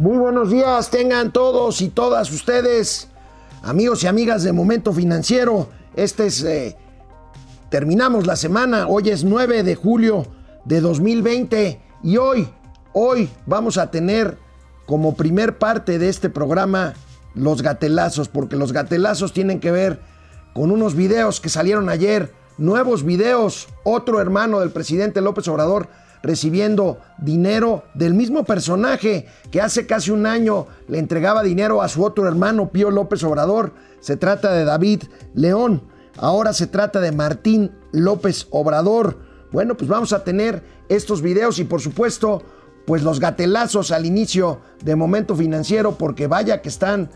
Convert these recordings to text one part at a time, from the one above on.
Muy buenos días, tengan todos y todas ustedes, amigos y amigas de Momento Financiero. Este es, eh, terminamos la semana, hoy es 9 de julio de 2020 y hoy, hoy vamos a tener como primer parte de este programa los gatelazos, porque los gatelazos tienen que ver con unos videos que salieron ayer, nuevos videos, otro hermano del presidente López Obrador recibiendo dinero del mismo personaje que hace casi un año le entregaba dinero a su otro hermano Pío López Obrador. Se trata de David León. Ahora se trata de Martín López Obrador. Bueno, pues vamos a tener estos videos y por supuesto, pues los gatelazos al inicio de Momento Financiero porque vaya que están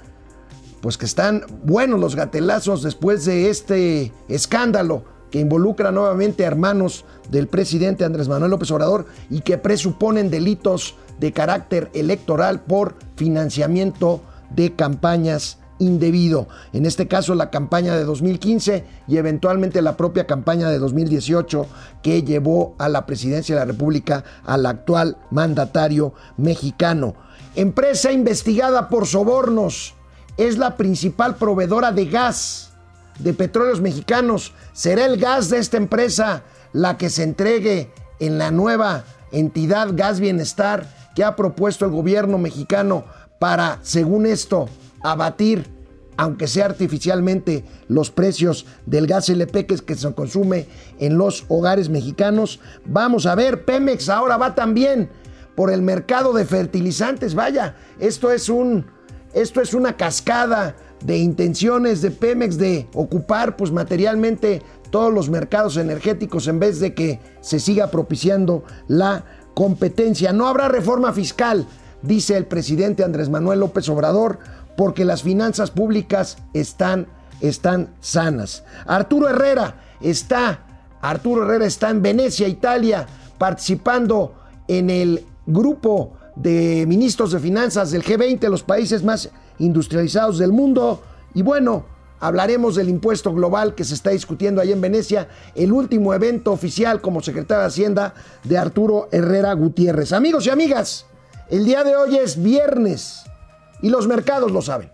pues que están buenos los gatelazos después de este escándalo que involucra nuevamente a hermanos del presidente Andrés Manuel López Obrador y que presuponen delitos de carácter electoral por financiamiento de campañas indebido. En este caso la campaña de 2015 y eventualmente la propia campaña de 2018 que llevó a la presidencia de la República al actual mandatario mexicano. Empresa investigada por sobornos. Es la principal proveedora de gas de petróleos mexicanos. ¿Será el gas de esta empresa la que se entregue en la nueva entidad Gas Bienestar que ha propuesto el gobierno mexicano para, según esto, abatir, aunque sea artificialmente, los precios del gas LP que se consume en los hogares mexicanos? Vamos a ver, Pemex ahora va también por el mercado de fertilizantes. Vaya, esto es un esto es una cascada de intenciones de Pemex de ocupar pues materialmente todos los mercados energéticos en vez de que se siga propiciando la competencia. No habrá reforma fiscal, dice el presidente Andrés Manuel López Obrador, porque las finanzas públicas están, están sanas. Arturo Herrera está, Arturo Herrera está en Venecia, Italia, participando en el grupo de ministros de finanzas del G20, los países más industrializados del mundo. Y bueno, hablaremos del impuesto global que se está discutiendo ahí en Venecia, el último evento oficial como secretario de Hacienda de Arturo Herrera Gutiérrez. Amigos y amigas, el día de hoy es viernes y los mercados lo saben.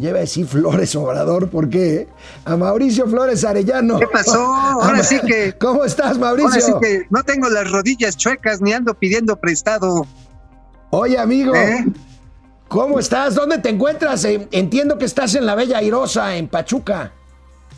Lleva a decir Flores Obrador, ¿por qué? A Mauricio Flores Arellano. ¿Qué pasó? Ahora sí que. ¿Cómo estás, Mauricio? Ahora sí que no tengo las rodillas chuecas ni ando pidiendo prestado. Oye, amigo. ¿Eh? ¿Cómo estás? ¿Dónde te encuentras? Entiendo que estás en la Bella Airosa, en Pachuca.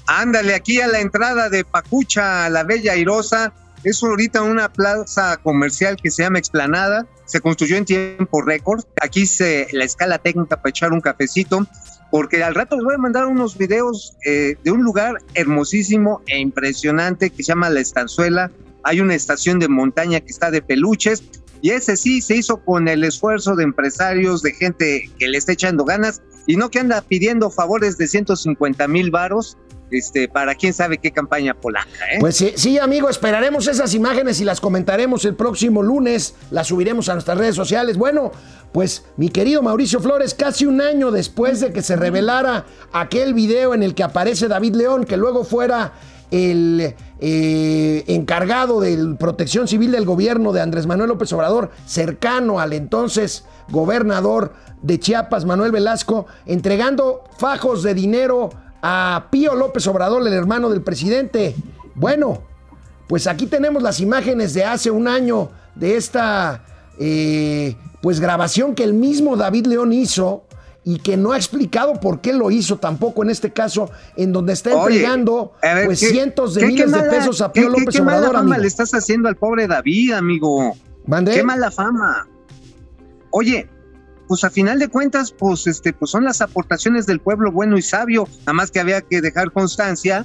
Ándale, aquí a la entrada de Pacucha, a la Bella Airosa. Es ahorita una plaza comercial que se llama Explanada. Se construyó en tiempo récord. Aquí se la escala técnica para echar un cafecito porque al rato les voy a mandar unos videos eh, de un lugar hermosísimo e impresionante que se llama La Estanzuela. Hay una estación de montaña que está de peluches y ese sí se hizo con el esfuerzo de empresarios, de gente que le está echando ganas y no que anda pidiendo favores de 150 mil varos este, para quién sabe qué campaña polaca. ¿eh? Pues sí, sí, amigo, esperaremos esas imágenes y las comentaremos el próximo lunes. Las subiremos a nuestras redes sociales. Bueno, pues mi querido Mauricio Flores, casi un año después de que se revelara aquel video en el que aparece David León, que luego fuera el eh, encargado de protección civil del gobierno de Andrés Manuel López Obrador, cercano al entonces gobernador de Chiapas, Manuel Velasco, entregando fajos de dinero a Pío López Obrador, el hermano del presidente. Bueno, pues aquí tenemos las imágenes de hace un año de esta eh, pues grabación que el mismo David León hizo y que no ha explicado por qué lo hizo tampoco en este caso, en donde está entregando ver, pues ¿qué- cientos de qué- qué miles de pesos a Pío López qué mala Obrador. fama amigo. le estás haciendo al pobre David, amigo. ¿Mande? Qué mala fama. Oye, pues a final de cuentas, pues este, pues son las aportaciones del pueblo bueno y sabio. Nada más que había que dejar constancia,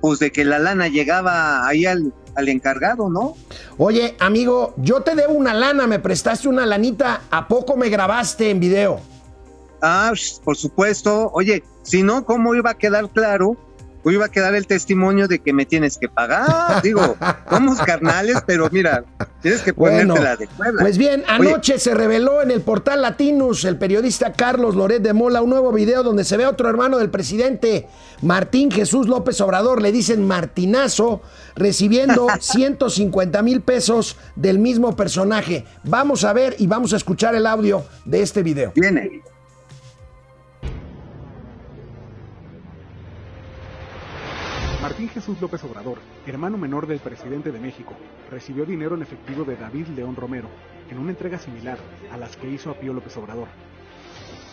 pues de que la lana llegaba ahí al, al encargado, ¿no? Oye, amigo, yo te debo una lana, me prestaste una lanita, ¿a poco me grabaste en video? Ah, por supuesto. Oye, si no, ¿cómo iba a quedar claro? O iba a quedar el testimonio de que me tienes que pagar. Digo, somos carnales, pero mira, tienes que ponerte Bueno, la de Puebla. Pues bien, anoche se reveló en el portal Latinus el periodista Carlos Loret de Mola un nuevo video donde se ve a otro hermano del presidente, Martín Jesús López Obrador, le dicen Martinazo, recibiendo 150 mil pesos del mismo personaje. Vamos a ver y vamos a escuchar el audio de este video. Viene. Jesús López Obrador, hermano menor del presidente de México, recibió dinero en efectivo de David León Romero, en una entrega similar a las que hizo a Pío López Obrador.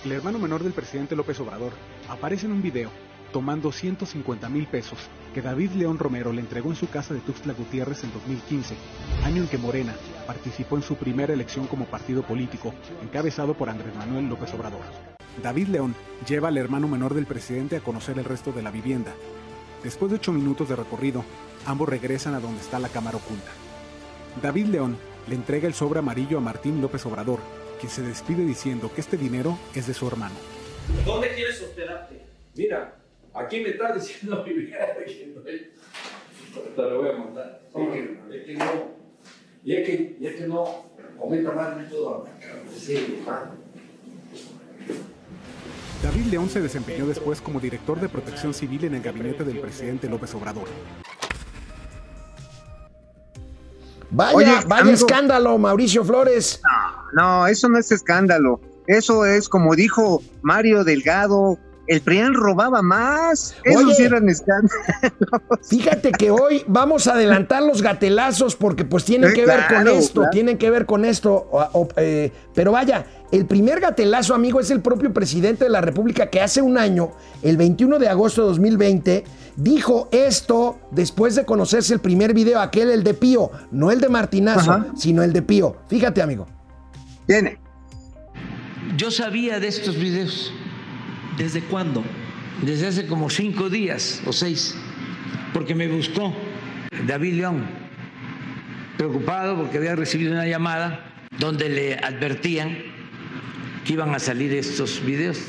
El hermano menor del presidente López Obrador aparece en un video tomando 150 mil pesos que David León Romero le entregó en su casa de Tuxtla Gutiérrez en 2015, año en que Morena participó en su primera elección como partido político, encabezado por Andrés Manuel López Obrador. David León lleva al hermano menor del presidente a conocer el resto de la vivienda, Después de ocho minutos de recorrido, ambos regresan a donde está la cámara oculta. David León le entrega el sobre amarillo a Martín López Obrador, quien se despide diciendo que este dinero es de su hermano. ¿Dónde quieres hospedarte? Mira, aquí me está diciendo mi vieja que no hay- Te lo voy a mandar. Es que, es que no. Y es que, y es que no. Comenta más, no puedo hablar. cabrón. Sí, hermano. David León se desempeñó después como director de protección civil en el gabinete del presidente López Obrador. Vaya, Oye, vaya amigo. escándalo, Mauricio Flores. No, eso no es escándalo. Eso es como dijo Mario Delgado. El PRIAN robaba más. Eso Oye. sí eran escándalos. Fíjate que hoy vamos a adelantar los gatelazos porque pues tienen Sí, que ver con esto, claro. tienen que ver con esto. o- o, eh, pero vaya, el primer gatelazo, amigo, es el propio presidente de la República que hace un año, el 21 de agosto de 2020, dijo esto después de conocerse el primer video, aquel, el de Pío, no el de Martinazo, Ajá. sino el de Pío. Fíjate, amigo. Viene. Yo sabía de estos videos ¿Desde cuándo? desde hace como cinco días o seis, porque me buscó David León, preocupado porque había recibido una llamada donde le advertían que iban a salir estos videos.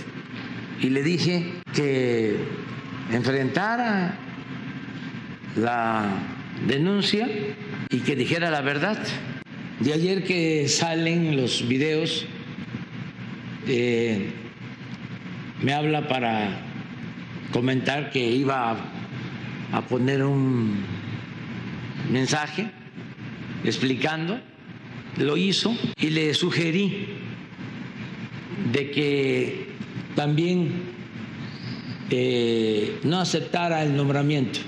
Y le dije que enfrentara la denuncia y que dijera la verdad. De ayer que salen los videos, eh, me habla para comentar que iba a, poner un mensaje explicando, lo hizo y le sugerí de que también eh, no aceptara el nombramiento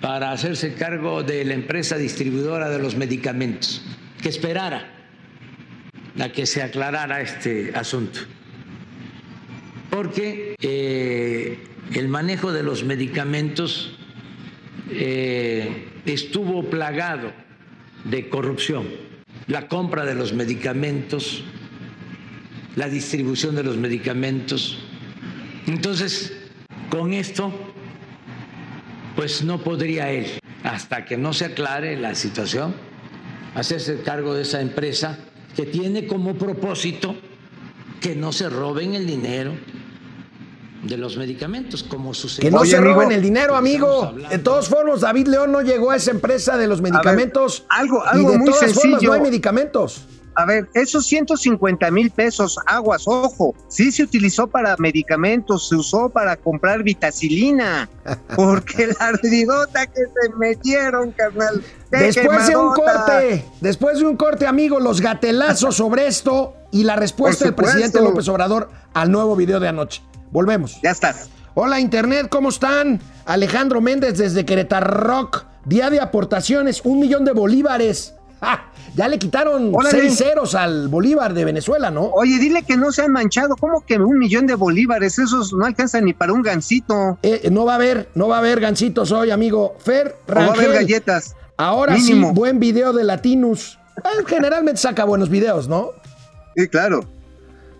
para hacerse cargo de la empresa distribuidora de los medicamentos, que esperara a que se aclarara este asunto porque eh, el manejo de los medicamentos eh, estuvo plagado de corrupción. La compra de los medicamentos, la distribución de los medicamentos. Entonces, con esto, pues no podría él, hasta que no se aclare la situación, hacerse cargo de esa empresa que tiene como propósito que no se roben el dinero de los medicamentos, como sucedió. Que no Oye, se roben el dinero, amigo. De todos formas, David León no llegó a esa empresa de los medicamentos. algo- y algo de muy todas formas sencillo. no hay medicamentos. A ver, esos 150 mil pesos, aguas, ojo, sí se utilizó para medicamentos, se usó para comprar vitacilina, porque la ardidota que se metieron, carnal. Después de un corte, después de un corte, amigo, los gatelazos sobre esto y la respuesta del presidente López Obrador al nuevo video de anoche. Volvemos. Ya estás. Hola Internet, ¿cómo están? Alejandro Méndez desde Querétaro Rock. Día de aportaciones, un millón de bolívares. Ya le quitaron seis ceros al Bolívar de Venezuela, ¿no? Oye, dile que no se han manchado. ¿Cómo que un millón de bolívares? Esos no alcanzan ni para un gancito. Eh, no va a haber, no va a haber gancitos hoy, amigo. Fer O va a haber Rangel. galletas. Ahora Mínimo. sí, buen video de Latinus. Eh, generalmente saca buenos videos, ¿no? Sí, claro.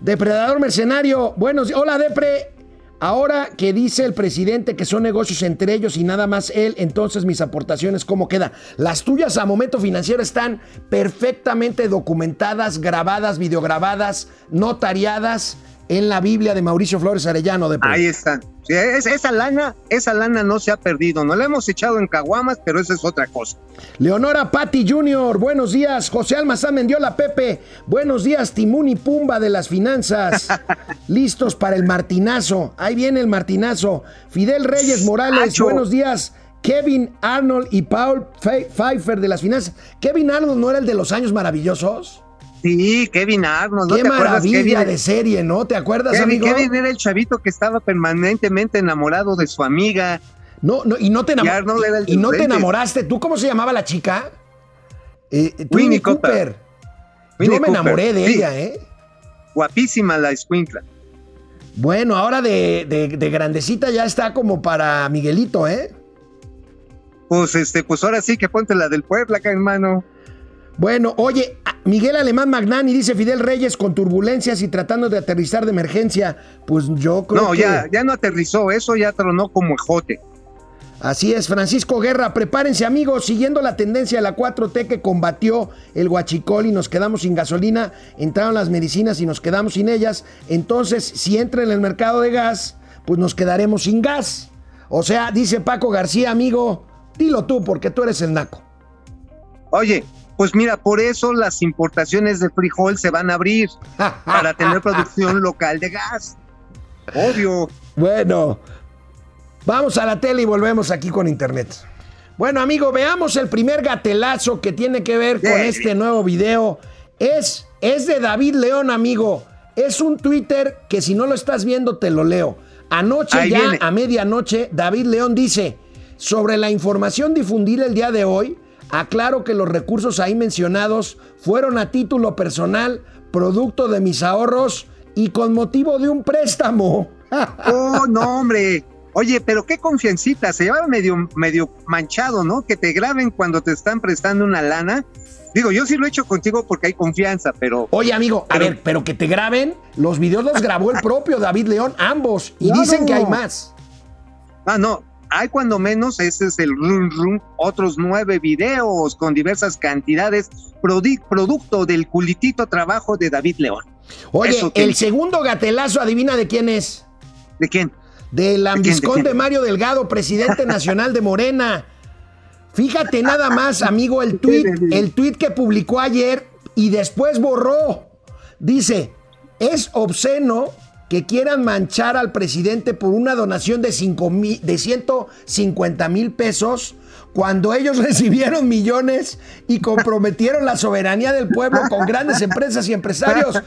Depredador Mercenario, buenos. Hola, Depre. Ahora que dice el presidente que son negocios entre ellos y nada más él, entonces mis aportaciones, ¿cómo queda? Las tuyas a momento financiero están perfectamente documentadas, grabadas, videograbadas, notariadas en la Biblia de Mauricio Flores Arellano. De Ahí está. Sí, es- esa lana, esa lana no se ha perdido. No la hemos echado en caguamas, pero esa es otra cosa. Leonora Patti Jr., buenos días. José Almazán Mendiola Pepe, buenos días. Timón y Pumba de las finanzas. Listos para el martinazo. Ahí viene el martinazo. Fidel Reyes Morales, Acho. buenos días. Kevin Arnold y Paul Fe- Pfeiffer de las finanzas. Kevin Arnold no era el de los años maravillosos. Sí, Kevin Arnold. ¿no Qué te acuerdas, maravilla Kevin? de serie, ¿no? ¿Te acuerdas, Kevin, amigo? Kevin era el chavito que estaba permanentemente enamorado de su amiga. No, no, y no te, Y y no te enamoraste. ¿Tú cómo se llamaba la chica? Eh, eh, Winnie Cooper. Cooper. Winnie Yo me Cooper, enamoré de sí. ella, ¿eh? Guapísima la escuincla. Bueno, ahora de, de- de grandecita ya está como para Miguelito, ¿eh? Pues este, pues ahora sí que ponte la del Puebla, acá, hermano. Bueno, oye, Miguel Alemán Magnani dice Fidel Reyes con turbulencias y tratando de aterrizar de emergencia. Pues yo creo No, que... ya, ya no aterrizó, eso ya tronó como ejote. Así es, Francisco Guerra, prepárense amigos, siguiendo la tendencia de la 4T que combatió el huachicol y nos quedamos sin gasolina, entraron las medicinas y nos quedamos sin ellas, entonces si entra en el mercado de gas, pues nos quedaremos sin gas. O sea, dice Paco García, amigo, dilo tú porque tú eres el naco. Oye, pues mira, por eso las importaciones de frijol se van a abrir para tener producción local de gas. Obvio. Bueno, vamos a la tele y volvemos aquí con internet. Bueno, amigo, veamos el primer gatelazo que tiene que ver con este nuevo video. Es, es de David León, amigo. Es un Twitter que si no lo estás viendo, te lo leo. Anoche, Ahí ya viene. a medianoche, David León dice, sobre la información difundida el día de hoy, aclaro que los recursos ahí mencionados fueron a título personal, producto de mis ahorros y con motivo de un préstamo. Oh, no, hombre. Oye, pero qué confiancita, se lleva medio, medio manchado, ¿no? Que te graben cuando te están prestando una lana. Digo, yo sí lo he hecho contigo porque hay confianza, pero Oye, amigo, a Pero- ver, pero que te graben, los videos los grabó el propio David León, ambos, y Claro. dicen que hay más. Ah, no. Hay cuando menos, ese es el run run, otros nueve videos con diversas cantidades, producto del culitito trabajo de David León. Oye, Eso el segundo gatelazo, adivina de quién es. ¿De quién? Del ambiscón quién? de Mario Delgado, presidente nacional de Morena. Fíjate nada más, amigo, el tuit, el tuit que publicó ayer y después borró. Dice, es obsceno que quieran manchar al presidente por una donación de, cinco mil, de 150 mil pesos cuando ellos recibieron millones y comprometieron la soberanía del pueblo con grandes empresas y empresarios.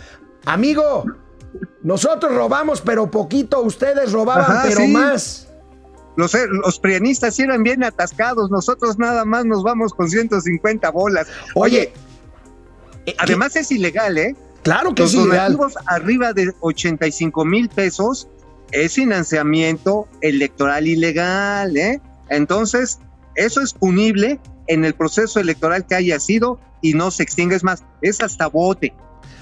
Amigo, nosotros robamos, pero poquito, ustedes robaban, Ajá, pero sí. más. Los, eh, los prianistas eran bien atascados, nosotros nada más nos vamos con 150 bolas. Oye, eh, Además es ilegal, ¿eh? Claro que Los es ilegal. donativos arriba de 85 mil pesos es financiamiento electoral ilegal, ¿eh? Entonces, eso es punible en el proceso electoral que haya sido y no se extingue. Es más, es hasta bote.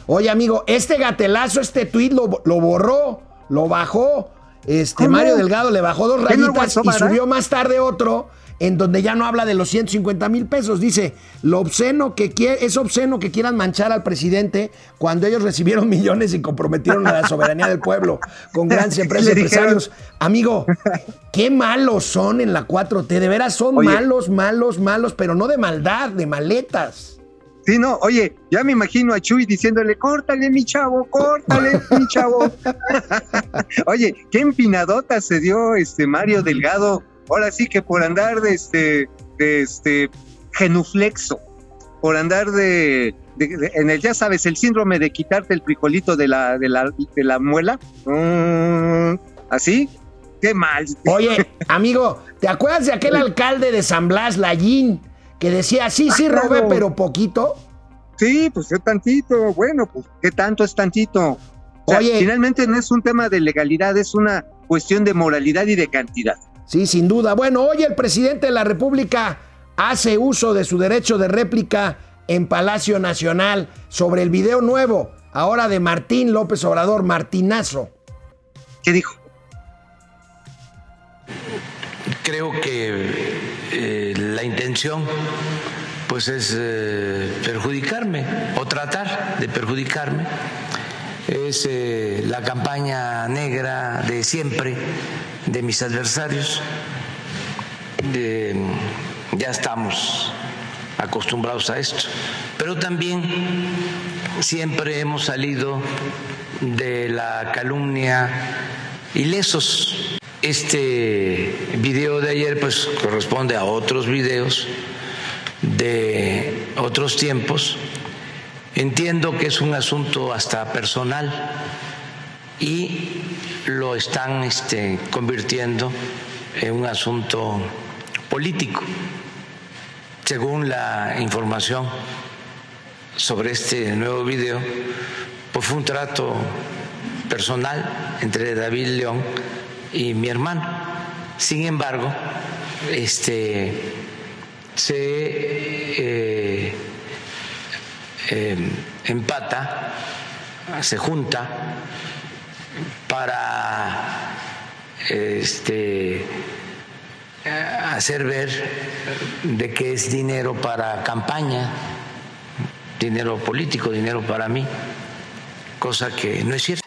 Oye, amigo, este gatelazo, este tuit lo, lo borró, lo bajó. Este ¿Cómo? Mario Delgado le bajó dos ¿Qué no rayitas y subió más tarde otro en donde ya no habla de los 150 mil pesos. Dice, lo obsceno que quie- es obsceno que quieran manchar al presidente cuando ellos recibieron millones y comprometieron a la soberanía del pueblo con grandes empresas y empresarios. Amigo, qué malos son en la 4T. De veras son Oye. malos, malos, malos, pero no de maldad, de maletas. Sí, no, oye, ya me imagino a Chuy diciéndole, córtale, mi chavo, córtale, mi chavo. oye, qué empinadota se dio este Mario Delgado, ahora sí que por andar de este, de este genuflexo, por andar de, de- de- en el, ya sabes, el síndrome de quitarte el frijolito de la, de la, de la muela. Mm, ¿Así? Qué mal. Oye, amigo, ¿te acuerdas de aquel alcalde de San Blas, Lallín, que decía, sí, sí, Ah, robé, claro. pero poquito? Sí, pues qué tantito, bueno, pues qué tanto es tantito. O sea, Oye. finalmente no es un tema de legalidad, es una cuestión de moralidad y de cantidad. Sí, sin duda. Bueno, hoy el presidente de la República hace uso de su derecho de réplica en Palacio Nacional sobre el video nuevo, ahora de Martín López Obrador, Martinazo. ¿Qué dijo? Creo que eh, la intención pues es eh, perjudicarme o tratar de perjudicarme es eh, la campaña negra de siempre de mis adversarios. Ya estamos acostumbrados a esto, pero también siempre hemos salido de la calumnia ilesos. Este video de ayer pues corresponde a otros videos de otros tiempos. Entiendo que es un asunto hasta personal y lo están este, convirtiendo en un asunto político. Según la información sobre este nuevo video, pues fue un trato personal entre David León y mi hermano. Sin embargo, este se eh, eh, empata, se junta para este eh, hacer ver de que es dinero para campaña, dinero político, dinero para mí, cosa que no es cierto.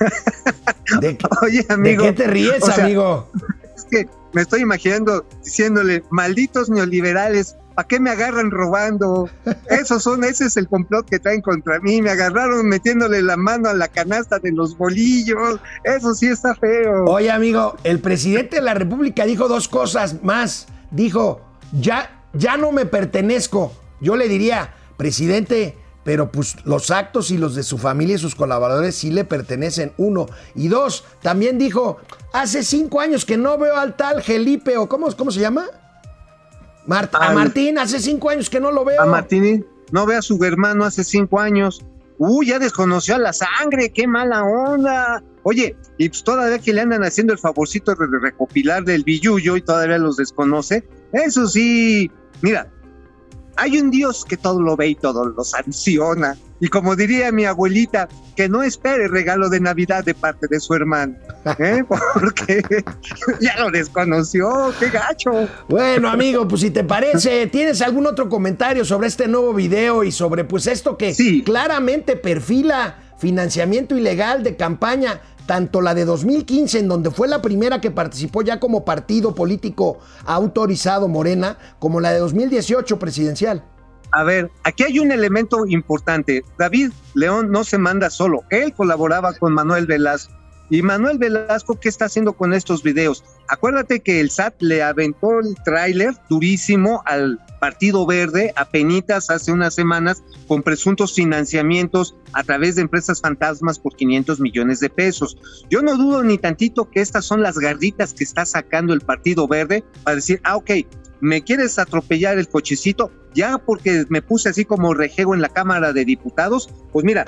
¿De, qué- Oye, de amigo. qué te ríes, o sea, amigo? Es que me estoy imaginando diciéndole, malditos neoliberales, ¿para qué me agarran robando? Esos son, ese es el complot que traen contra mí. Me agarraron metiéndole la mano a la canasta de los bolillos. Eso sí está feo. Oye, amigo, el presidente de la República dijo dos cosas más. Dijo, ya, ya no me pertenezco. Yo le diría, presidente, pero pues los actos y los de su familia y sus colaboradores sí le pertenecen, uno. Y dos, también dijo, hace cinco años que no veo al tal Felipe, o ¿cómo, cómo se llama? A Martín, hace cinco años que no lo veo. A Martini, no ve a su hermano hace cinco años. Uy, ya desconoció a la sangre, qué mala onda. Oye, y pues todavía que le andan haciendo el favorcito de recopilar del billuyo y todavía los desconoce. Eso sí, mira, hay un Dios que todo lo ve y todo lo sanciona. Y como diría mi abuelita, que no espere regalo de Navidad de parte de su hermano. ¿eh? Porque ya lo desconoció, qué gacho. Bueno, amigo, pues si te parece, ¿tienes algún otro comentario sobre este nuevo video y sobre pues esto que Sí. claramente perfila financiamiento ilegal de campaña, tanto la de 2015 en donde fue la primera que participó ya como partido político autorizado Morena, como la de 2018 presidencial? A ver, aquí hay un elemento importante. David León no se manda solo. Él colaboraba con Manuel Velasco. Y Manuel Velasco, ¿qué está haciendo con estos videos? Acuérdate que el SAT le aventó el tráiler durísimo al Partido Verde a penitas hace unas semanas con presuntos financiamientos a través de empresas fantasmas por 500 millones de pesos. Yo no dudo ni tantito que estas son las garditas que está sacando el Partido Verde para decir, ah, ok, me quieres atropellar el cochecito, ya porque me puse así como rejego en la Cámara de Diputados, pues mira,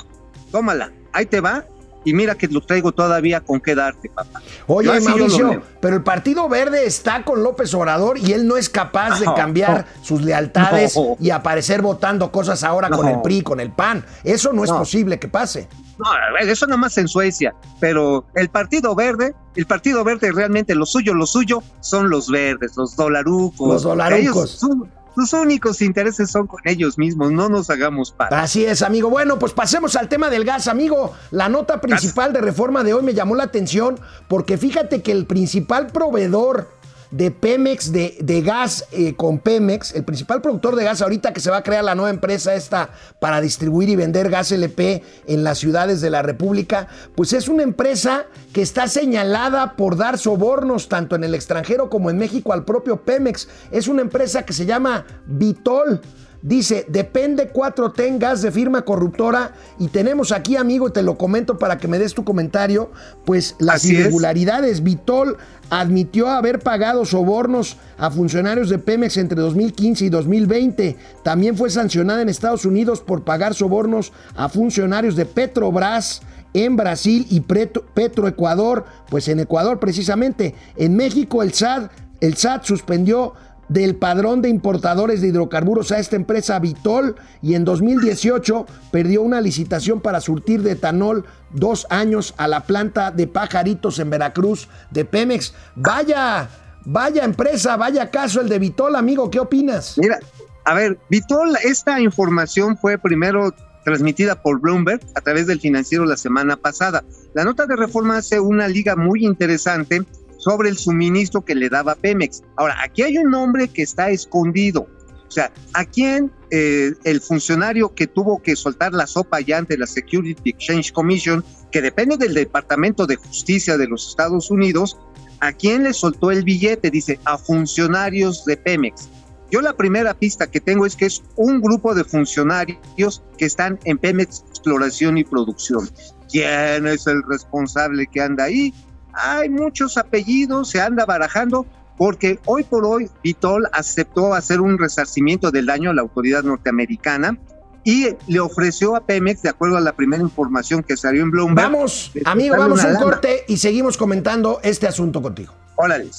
tómala, ahí te va, y mira que lo traigo todavía con qué darte, papá. Oye, Yo Mauricio, pero el Partido Verde está con López Obrador y él no es capaz de No, cambiar sus lealtades No. y aparecer votando cosas ahora con el PRI, con el PAN. Eso no es posible que pase. No, eso nada más en Suecia, pero el Partido Verde, el Partido Verde realmente lo suyo, lo suyo son los verdes, los dolarucos. Los dolarucos. Ellos, sus únicos intereses son con ellos mismos, no nos hagamos para. Así es, amigo. Bueno, pues pasemos al tema del gas, amigo. La nota principal de reforma de hoy me llamó la atención porque fíjate que el principal proveedor de Pemex, de, de gas eh, con Pemex, el principal productor de gas ahorita que se va a crear la nueva empresa esta para distribuir y vender gas LP en las ciudades de la República, pues es una empresa que está señalada por dar sobornos tanto en el extranjero como en México al propio Pemex. Es una empresa que se llama Vitol. Dice, depende 4T en gas de firma corruptora y tenemos aquí, amigo, te lo comento para que me des tu comentario, pues las Así es. irregularidades. Vitol admitió haber pagado sobornos a funcionarios de Pemex entre 2015 y 2020. También fue sancionada en Estados Unidos por pagar sobornos a funcionarios de Petrobras en Brasil y Petro, Petroecuador, pues en Ecuador precisamente. En México el SAT, el SAT suspendió del padrón de importadores de hidrocarburos a esta empresa Vitol y en 2018 perdió una licitación para surtir de etanol dos años a la planta de pajaritos en Veracruz de Pemex. Vaya, vaya empresa, vaya caso el de Vitol, amigo, ¿qué opinas? Mira, a ver, Vitol, esta información fue primero transmitida por Bloomberg a través del financiero la semana pasada. La nota de reforma hace una liga muy interesante sobre el suministro que le daba Pemex. Ahora, aquí hay un nombre que está escondido. O sea, ¿a quién eh, el funcionario que tuvo que soltar la sopa ya ante la Security Exchange Commission, que depende del Departamento de Justicia de los Estados Unidos, ¿a quién le soltó el billete? Dice, a funcionarios de Pemex. Yo la primera pista que tengo es que es un grupo de funcionarios que están en Pemex Exploración y Producción. ¿Quién es el responsable que anda ahí? Hay muchos apellidos, se anda barajando, porque hoy por hoy Vitol aceptó hacer un resarcimiento del daño a la autoridad norteamericana y le ofreció a Pemex, de acuerdo a la primera información que salió en Bloomberg. Vamos, amigo, vamos a un lana. corte y seguimos comentando este asunto contigo. Órale,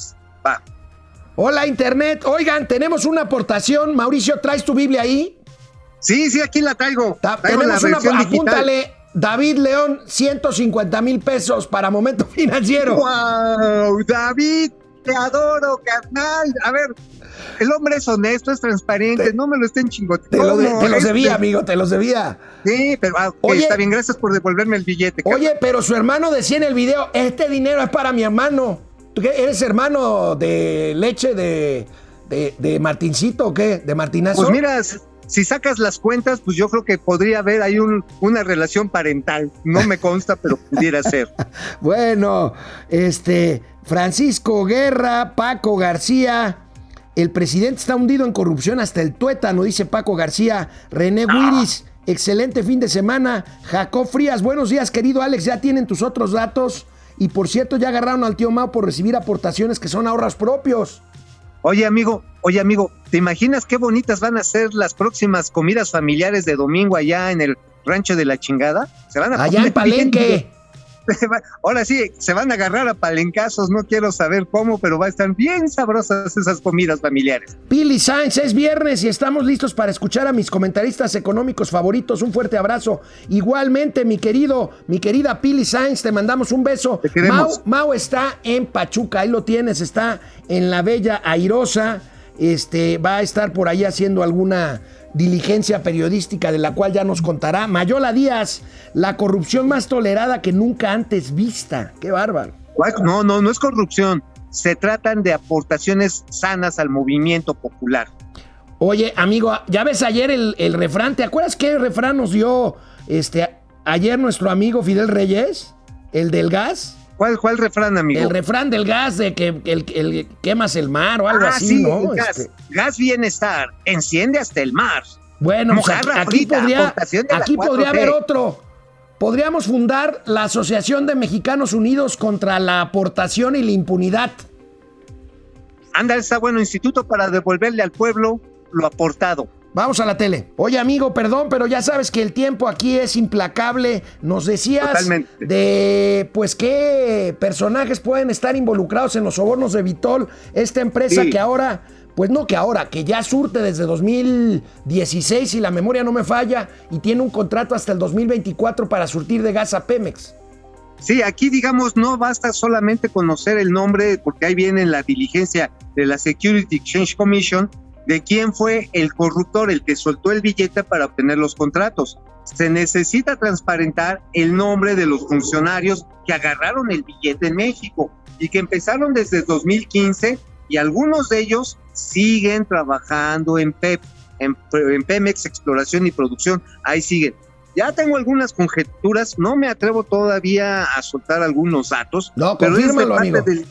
va. Hola, Internet. Oigan, tenemos una aportación. Mauricio, ¿traes tu Biblia ahí? Sí, sí, aquí la traigo. Ta- Traigo tenemos la una. digital. Apúntale. David León, 150 mil pesos para momento financiero. ¡Wow! David, te adoro, carnal. A ver, el hombre es honesto, es transparente, no me lo estén chingoteando. Te, lo de- te los Este- debía, amigo, te los debía. Sí, pero ah, Oye. está bien, gracias por devolverme el billete. carnal. Oye, pero su hermano decía en el video, este dinero es para mi hermano. ¿Tú qué? ¿Eres hermano de leche de, de, de Martincito o qué? ¿De Martinazo? Pues mira, s- si sacas las cuentas, pues yo creo que podría haber ahí un, una relación parental. No me consta, pero pudiera ser. Bueno, este, Francisco Guerra, Paco García. El presidente está hundido en corrupción hasta el tuétano, dice Paco García. René Wiris, excelente fin de semana. Jacob Frías, buenos días, querido Alex. Ya tienen tus otros datos. Y por cierto, ya agarraron al tío Mao por recibir aportaciones que son ahorros propios. Oye, amigo, oye, amigo, ¿te imaginas qué bonitas van a ser las próximas comidas familiares de domingo allá en el rancho de la chingada? Se van a Allá en Palenque. Ahora sí, se van a agarrar a palencazos, no quiero saber cómo, pero va a estar bien sabrosas esas comidas familiares. Pili Sainz, es viernes y estamos listos para escuchar a mis comentaristas económicos favoritos. Un fuerte abrazo. Igualmente, mi querido, mi querida Pili Sainz, te mandamos un beso. Te. Mau, Mau está en Pachuca, ahí lo tienes, está en la bella Airosa. Este, va a estar por ahí haciendo alguna diligencia periodística de la cual ya nos contará. Mayola Díaz, la corrupción más tolerada que nunca antes vista. Qué bárbaro. No, no, no es corrupción. Se tratan de aportaciones sanas al movimiento popular. Oye, amigo, ya ves ayer el, el refrán. ¿Te acuerdas qué refrán nos dio este, ayer nuestro amigo Fidel Reyes? El del gas. ¿Cuál, cuál refrán, amigo? El refrán del gas de que el, el- quemas el mar o algo Ah, así, sí, ¿no? gas. Este, Gas bienestar, enciende hasta el mar. bueno, pues aquí, frita, podría, aquí 4T. podría haber otro. Podríamos fundar la Asociación de Mexicanos Unidos contra la Aportación y la Impunidad. Anda, está bueno instituto para devolverle al pueblo lo aportado. Vamos a la tele. Oye, amigo, perdón, pero ya sabes que el tiempo aquí es implacable. Nos decías Totalmente. de, pues, qué personajes pueden estar involucrados en los sobornos de Vitol, esta empresa Sí. que ahora, pues no que ahora, que ya surte desde 2016, si la memoria no me falla, y tiene un contrato hasta el 2024 para surtir de gas a Pemex. Sí, aquí digamos no basta solamente conocer el nombre, porque ahí viene la diligencia de la Security Exchange Commission, de quién fue el corruptor, el que soltó el billete para obtener los contratos. Se necesita transparentar el nombre de los funcionarios que agarraron el billete en México y que empezaron desde 2015 y algunos de ellos siguen trabajando en PEP, en, en Pemex Exploración y Producción, ahí siguen. Ya tengo algunas conjeturas, no me atrevo todavía a soltar algunos datos. No, pero es de confírmalo, parte amigo. del-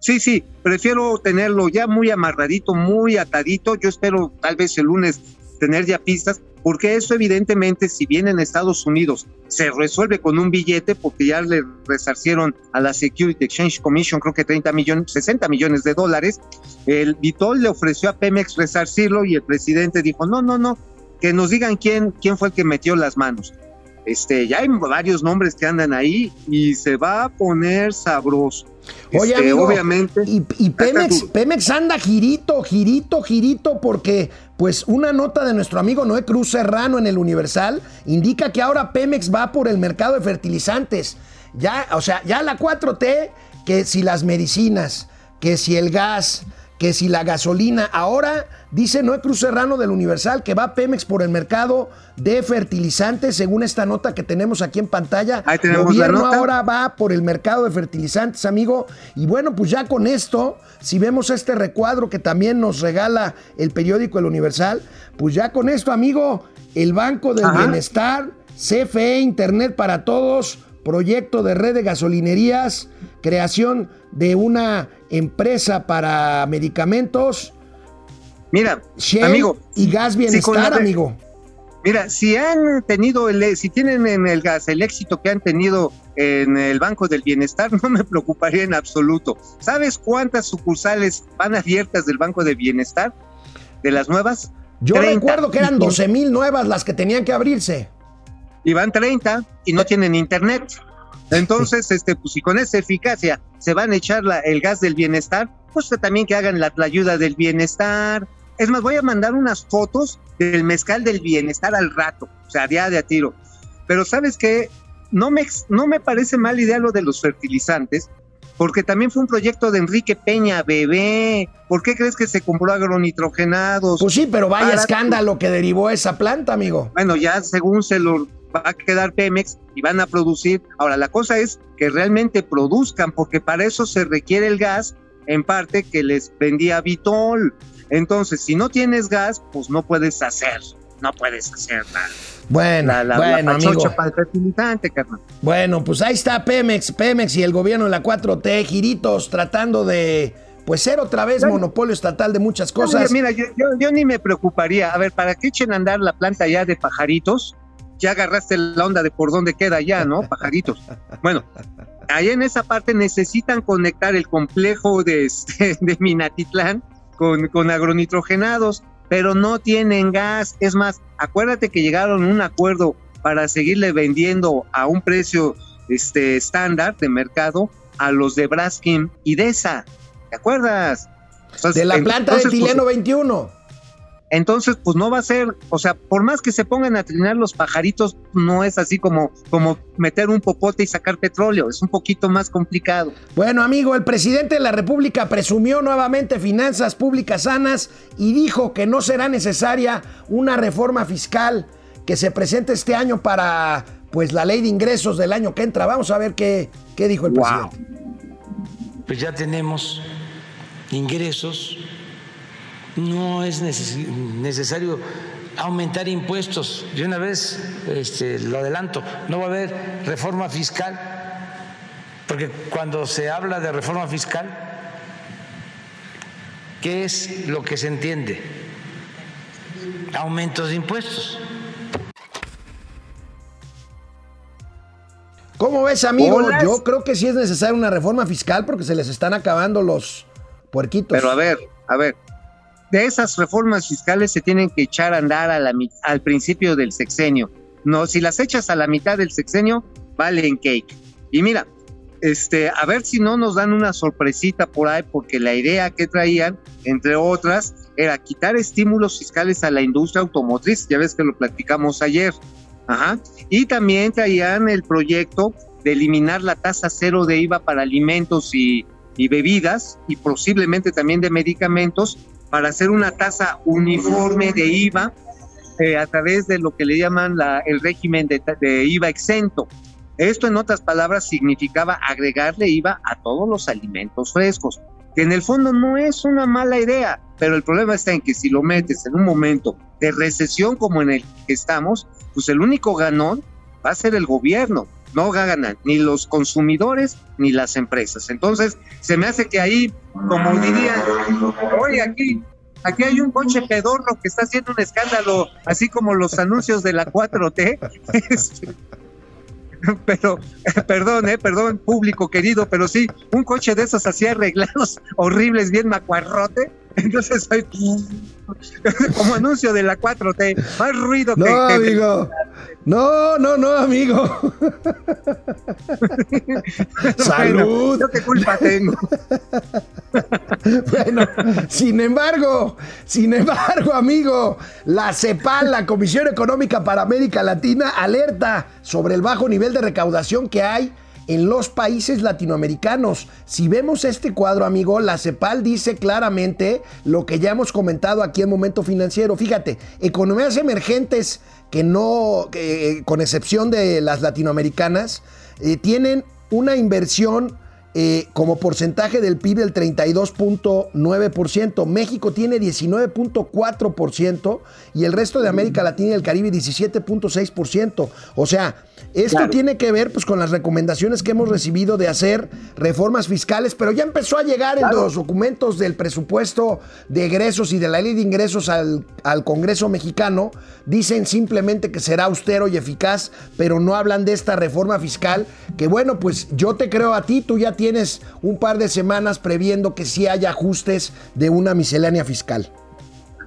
Sí, sí, prefiero tenerlo ya muy amarradito, muy atadito. Yo espero tal vez el lunes tener ya pistas, porque eso evidentemente, si bien en Estados Unidos se resuelve con un billete, porque ya le resarcieron a la Security Exchange Commission, creo que 30 millones, 60 millones de dólares, el Vitol le ofreció a Pemex resarcirlo y el presidente dijo, no, no, no, que nos digan quién, quién fue el que metió las manos. Este, ya hay varios nombres que andan ahí y se va a poner sabroso. Oye, Este, amigo, obviamente. y, y Pemex. Pemex anda girito, girito, girito, porque pues una nota de nuestro amigo Noé Cruz Serrano en el Universal indica que ahora Pemex va por el mercado de fertilizantes. Ya, o sea, ya la 4T, que si las medicinas, que si el gas, que si la gasolina ahora, dice Noé Cruz Serrano del Universal, que va Pemex por el mercado de fertilizantes, según esta nota que tenemos aquí en pantalla. Ahí tenemos la Gobierno nota. ahora va por el mercado de fertilizantes, amigo. Y bueno, pues ya con esto, si vemos este recuadro que también nos regala el periódico El Universal, pues ya con esto, amigo, el Banco del Ajá. Bienestar, CFE, Internet para Todos, proyecto de red de gasolinerías, creación de una empresa para medicamentos, Mira, Shell amigo, y gas bienestar, amigo. Mira, si han tenido, el, si tienen en el gas el éxito que han tenido en el Banco del Bienestar, no me preocuparía en absoluto. ¿Sabes cuántas sucursales van abiertas del Banco del Bienestar? De las nuevas. Yo 30. recuerdo que eran 12 mil nuevas las que tenían que abrirse. Y van 30 y no tienen internet. Entonces, este, pues si con esa eficacia se van a echar la- el gas del bienestar, pues también que hagan la, la ayuda del bienestar. Es más, voy a mandar unas fotos del mezcal del bienestar al rato, o sea, ya de a tiro. Pero sabes qué, no me, no me parece mala idea lo de los fertilizantes, porque también fue un proyecto de Enrique Peña, bebé. ¿Por qué crees que se compró agronitrogenados? Pues sí, pero vaya escándalo que derivó esa planta, amigo. Bueno, ya según se lo va a quedar Pemex y van a producir. Ahora, la cosa es que realmente produzcan, porque para eso se requiere el gas, en parte que les vendía Vitol. Entonces, si no tienes gas, pues no puedes hacer, no puedes hacer la, Bueno, la, la, bueno, la amigo. para el fertilizante, carnal. Bueno, pues ahí está Pemex, Pemex y el gobierno de la 4T, giritos, tratando de, pues, ser otra vez Bueno. monopolio estatal de muchas cosas. Mira, yo, yo- yo ni me preocuparía. A ver, ¿para qué echen a andar la planta ya de pajaritos? Ya agarraste la onda de por dónde queda ya, ¿no? Pajaritos. Bueno, ahí en esa parte necesitan conectar el complejo de, este, de Minatitlán con, con agronitrogenados, pero no tienen gas. Es más, acuérdate que llegaron a un acuerdo para seguirle vendiendo a un precio este, estándar de mercado a los de Braskem y Desa. ¿Te acuerdas? Entonces, de la planta de entonces, pues, Tileno 21. Entonces, pues no va a ser, o sea, por más que se pongan a trinar los pajaritos, no es así como, como meter un popote y sacar petróleo, es un poquito más complicado. Bueno, amigo, el presidente de la República presumió nuevamente finanzas públicas sanas y dijo que no será necesaria una reforma fiscal que se presente este año para pues la ley de ingresos del año que entra. Vamos a ver qué, qué dijo el Wow. presidente. pues ya tenemos ingresos, no es neces- necesario aumentar impuestos. De una vez este, lo adelanto, no va a haber reforma fiscal, porque cuando se habla de reforma fiscal, ¿qué es lo que se entiende? Aumentos de impuestos. ¿Cómo ves, amigo? Hola. Yo creo que sí es necesaria una reforma fiscal porque se les están acabando los puerquitos. Pero a ver, a ver, de esas reformas fiscales se tienen que echar a andar al principio del sexenio. No, si las echas a la mitad del sexenio, valen cake. Y mira, este, a ver si no nos dan una sorpresita por ahí, porque la idea que traían, entre otras, era quitar estímulos fiscales a la industria automotriz. Ya ves que lo platicamos ayer. Ajá. Y también traían el proyecto de eliminar la tasa cero de IVA para alimentos y bebidas y posiblemente también de medicamentos para hacer una tasa uniforme de IVA eh, a través de lo que le llaman la- el régimen de, de IVA exento. Esto, en otras palabras, significaba agregarle IVA a todos los alimentos frescos, que en el fondo no es una mala idea, pero el problema está en que si lo metes en un momento de recesión como en el que estamos, pues el único ganón va a ser el gobierno, no ganan ni los consumidores ni las empresas. Entonces, se me hace que ahí, como dirían, oye, aquí, aquí hay un coche pedorro que está haciendo un escándalo, así como los anuncios de la 4T. Este, pero, eh, perdón, eh, perdón, público querido, pero sí, un coche de esos así arreglados, horribles, bien macuarrote. Entonces, ay, como anuncio de la 4T, más ruido No, que, que- amigo. No, no, no, amigo. Salud. Yo qué culpa tengo. Bueno, sin embargo, sin embargo, amigo, la CEPAL, la Comisión Económica para América Latina, alerta sobre el bajo nivel de recaudación que hay en los países latinoamericanos. Si vemos este cuadro, amigo, la CEPAL dice claramente lo que ya hemos comentado aquí en Momento Financiero. Fíjate, economías emergentes que no, que, con excepción de las latinoamericanas, eh, tienen una inversión eh, como porcentaje del PIB del 32.9%. México tiene 19.4% y el resto de América Latina y el Caribe 17.6%. O sea, esto Claro. tiene que ver pues, con las recomendaciones que hemos recibido de hacer reformas fiscales, pero ya empezó a llegar en los documentos del presupuesto de egresos y de la ley de ingresos al, al Congreso mexicano. Dicen simplemente que será austero y eficaz, pero no hablan de esta reforma fiscal, que bueno, pues yo te creo a ti, tú ya tienes un par de semanas previendo que sí haya ajustes de una miscelánea fiscal.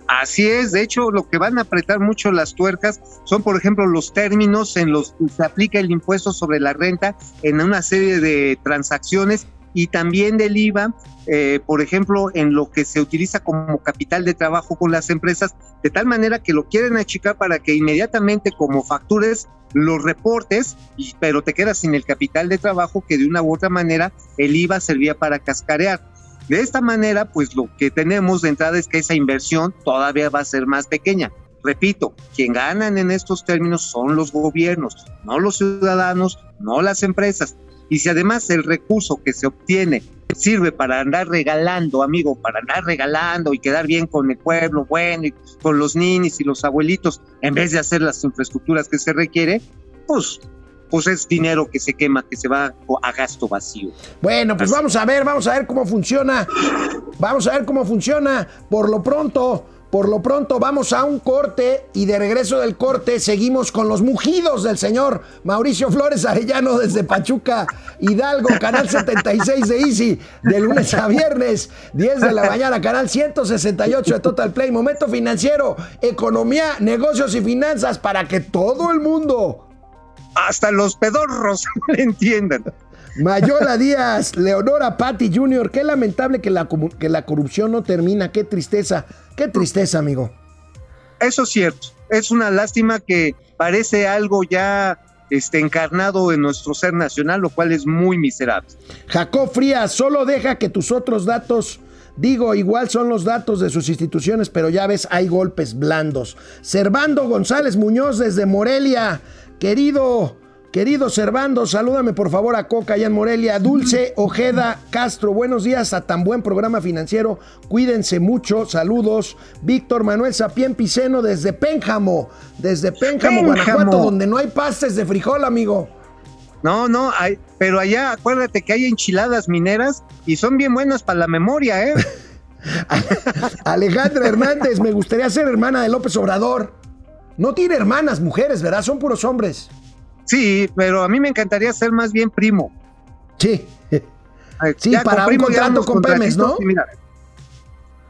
Así es, de hecho, lo que van a apretar mucho las tuercas son, por ejemplo, los términos en los que se aplica el impuesto sobre la renta en una serie de transacciones y también del IVA, eh, por ejemplo, en lo que se utiliza como capital de trabajo con las empresas, de tal manera que lo quieren achicar para que inmediatamente como factures los reportes, pero te quedas sin el capital de trabajo que de una u otra manera el IVA servía para cascarear. De esta manera, pues lo que tenemos de entrada es que esa inversión todavía va a ser más pequeña. Repito, quien ganan en estos términos son los gobiernos, no los ciudadanos, no las empresas. Y si además el recurso que se obtiene sirve para andar regalando, amigo, para andar regalando y quedar bien con el pueblo, bueno, y con los ninis y los abuelitos, en vez de hacer las infraestructuras que se requiere, pues, pues es dinero que se quema, que se va a gasto vacío. Bueno, pues vamos a ver, vamos a ver cómo funciona. Vamos a ver cómo funciona. Por lo pronto, por lo pronto vamos a un corte y de regreso del corte seguimos con los mugidos del señor Mauricio Flores Arellano desde Pachuca, Hidalgo, canal 76 de Easy, de lunes a viernes, 10 de la mañana, canal 168 de Total Play, momento financiero, economía, negocios y finanzas para que todo el mundo Hasta los pedorros entiendan. Mayola Díaz, Leonora Patti Jr., qué lamentable que la, que la corrupción no termina, qué tristeza, qué tristeza, amigo. Eso es cierto. Es una lástima que parece algo ya este, encarnado en nuestro ser nacional, lo cual es muy miserable. Jacob Frías, solo deja que tus otros datos, digo, igual son los datos de sus instituciones, pero ya ves, hay golpes blandos. Servando González Muñoz desde Morelia, querido, querido Servando, salúdame por favor a Coca allá en Morelia. Dulce Ojeda Castro, buenos días a tan buen programa financiero, cuídense mucho, saludos. Víctor Manuel Sapien Piceno desde Pénjamo, desde Pénjamo, Pénjamo. Guanajuato, donde no hay pastes de frijol, amigo. No, no, hay, pero allá acuérdate que hay enchiladas mineras y son bien buenas para la memoria, ¿eh? Alejandra Hernández, me gustaría ser hermana de López Obrador. No tiene hermanas, mujeres, ¿verdad? Son puros hombres. Sí, pero a mí me encantaría ser más bien primo. Sí. Sí, ya para un contrato con Pemex, ¿no? mira,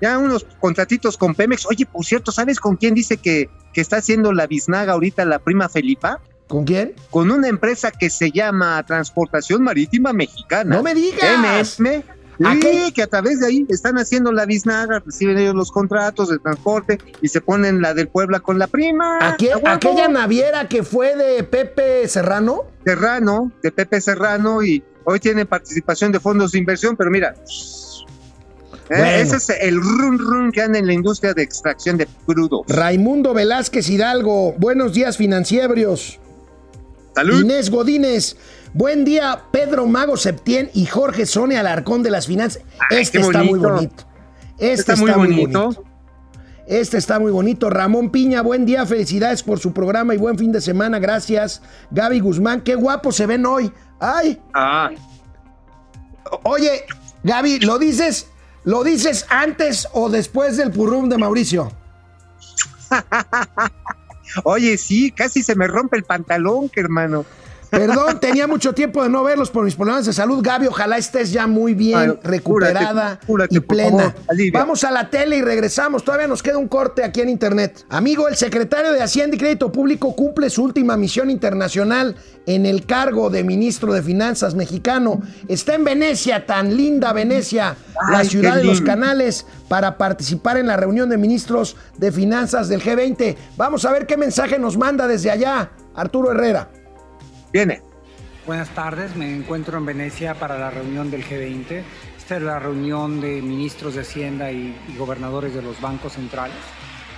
ya unos contratitos con Pemex. Oye, por cierto, ¿sabes con quién dice que, que está haciendo la biznaga ahorita la prima Felipa? ¿Con quién? Con una empresa que se llama Transportación Marítima Mexicana. ¡No me digas! TMM. ¿A Sí, que a través de ahí están haciendo la biznaga, reciben ellos los contratos de transporte y se ponen la del Puebla con la prima. Aquella naviera que fue de Pepe Serrano. Serrano, de Pepe Serrano, y hoy tiene participación de fondos de inversión, pero mira, eh, ese es el run run que anda en la industria de extracción de crudo. Raimundo Velázquez Hidalgo, buenos días financieros. Salud. Inés Godínez, buen día Pedro Mago Septién y Jorge Sonia Alarcón de las finanzas. Ay, Este qué está muy bonito. bonito. Este Está muy bonito. Este está muy bonito. Ramón Piña, buen día, felicidades por su programa y buen fin de semana, gracias. Gaby Guzmán, qué guapo se ven hoy. Ay, Ah, oye, Gaby, ¿lo dices, lo dices antes o después del purrum de Mauricio? oye, sí, casi se me rompe el pantalón, que hermano. Perdón, tenía mucho tiempo de no verlos por mis problemas de salud. Gaby, ojalá estés ya muy bien recuperada cúrate, cúrate, y plena. favor. Vamos a la tele y regresamos. Todavía nos queda un corte aquí en internet. Amigo, el secretario de Hacienda y Crédito Público cumple su última misión internacional en el cargo de ministro de Finanzas mexicano. Está en Venecia, tan linda Venecia, la ciudad de los canales, para participar en la reunión de ministros de finanzas del G20. Vamos a ver qué mensaje nos manda desde allá Arturo Herrera. Buenas tardes, me encuentro en Venecia para la reunión del G20. Esta es la reunión de ministros de Hacienda y gobernadores de los bancos centrales.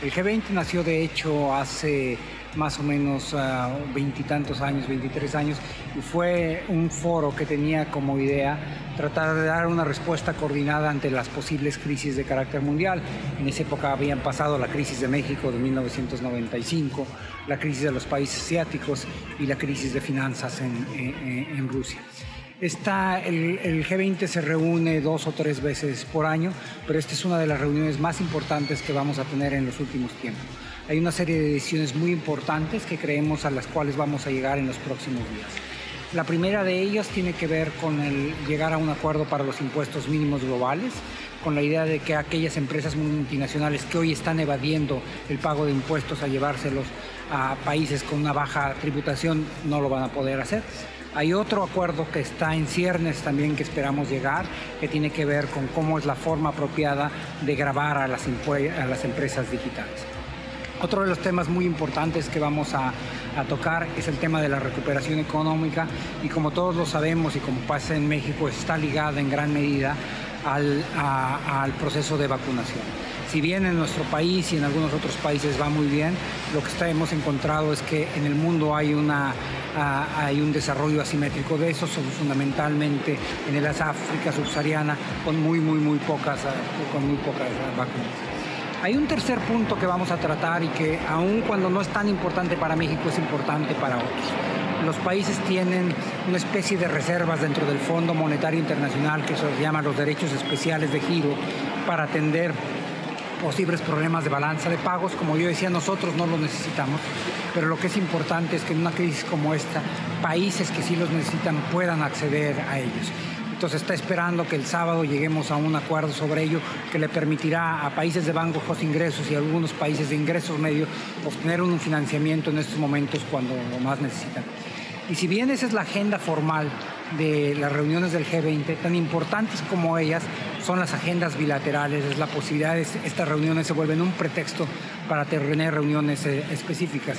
El G20 nació de hecho hace más o menos ah, veintitantos años, 23 años, y fue un foro que tenía como idea tratar de dar una respuesta coordinada ante las posibles crisis de carácter mundial. En esa época habían pasado la crisis de México de 1995, la crisis de los países asiáticos y la crisis de finanzas en, Rusia. Está, el, G20 se reúne dos o tres veces por año, pero esta es una de las reuniones más importantes que vamos a tener en los últimos tiempos. Hay una serie de decisiones muy importantes que creemos a las cuales vamos a llegar en los próximos días. La primera de ellas tiene que ver con el llegar a un acuerdo para los impuestos mínimos globales, con la idea de que aquellas empresas multinacionales que hoy están evadiendo el pago de impuestos a llevárselos a países con una baja tributación no lo van a poder hacer. Hay otro acuerdo que está en ciernes también que esperamos llegar, que tiene que ver con cómo es la forma apropiada de grabar a las, a las empresas digitales. Otro de los temas muy importantes que vamos a, tocar es el tema de la recuperación económica y como todos lo sabemos y como pasa en México está ligada en gran medida al, proceso de vacunación. Si bien en nuestro país y en algunos otros países va muy bien, lo que está, hemos encontrado es que en el mundo hay, una, hay un desarrollo asimétrico de eso, son fundamentalmente en el África subsahariana con muy, muy, muy pocas, con muy pocas vacunas. Hay un tercer punto que vamos a tratar y que aun cuando no es tan importante para México es importante para otros. Los países tienen una especie de reservas dentro del Fondo Monetario Internacional que se llama los derechos especiales de giro para atender posibles problemas de balanza de pagos. Como yo decía, nosotros no los necesitamos, pero lo que es importante es que en una crisis como esta, países que sí los necesitan puedan acceder a ellos. Entonces está esperando que el sábado lleguemos a un acuerdo sobre ello que le permitirá a países de bajos ingresos y a algunos países de ingresos medios obtener un financiamiento en estos momentos cuando lo más necesitan. Y si bien esa es la agenda formal de las reuniones del G20, tan importantes como ellas son las agendas bilaterales, es la posibilidad de estas reuniones se vuelven un pretexto para tener reuniones eh, específicas.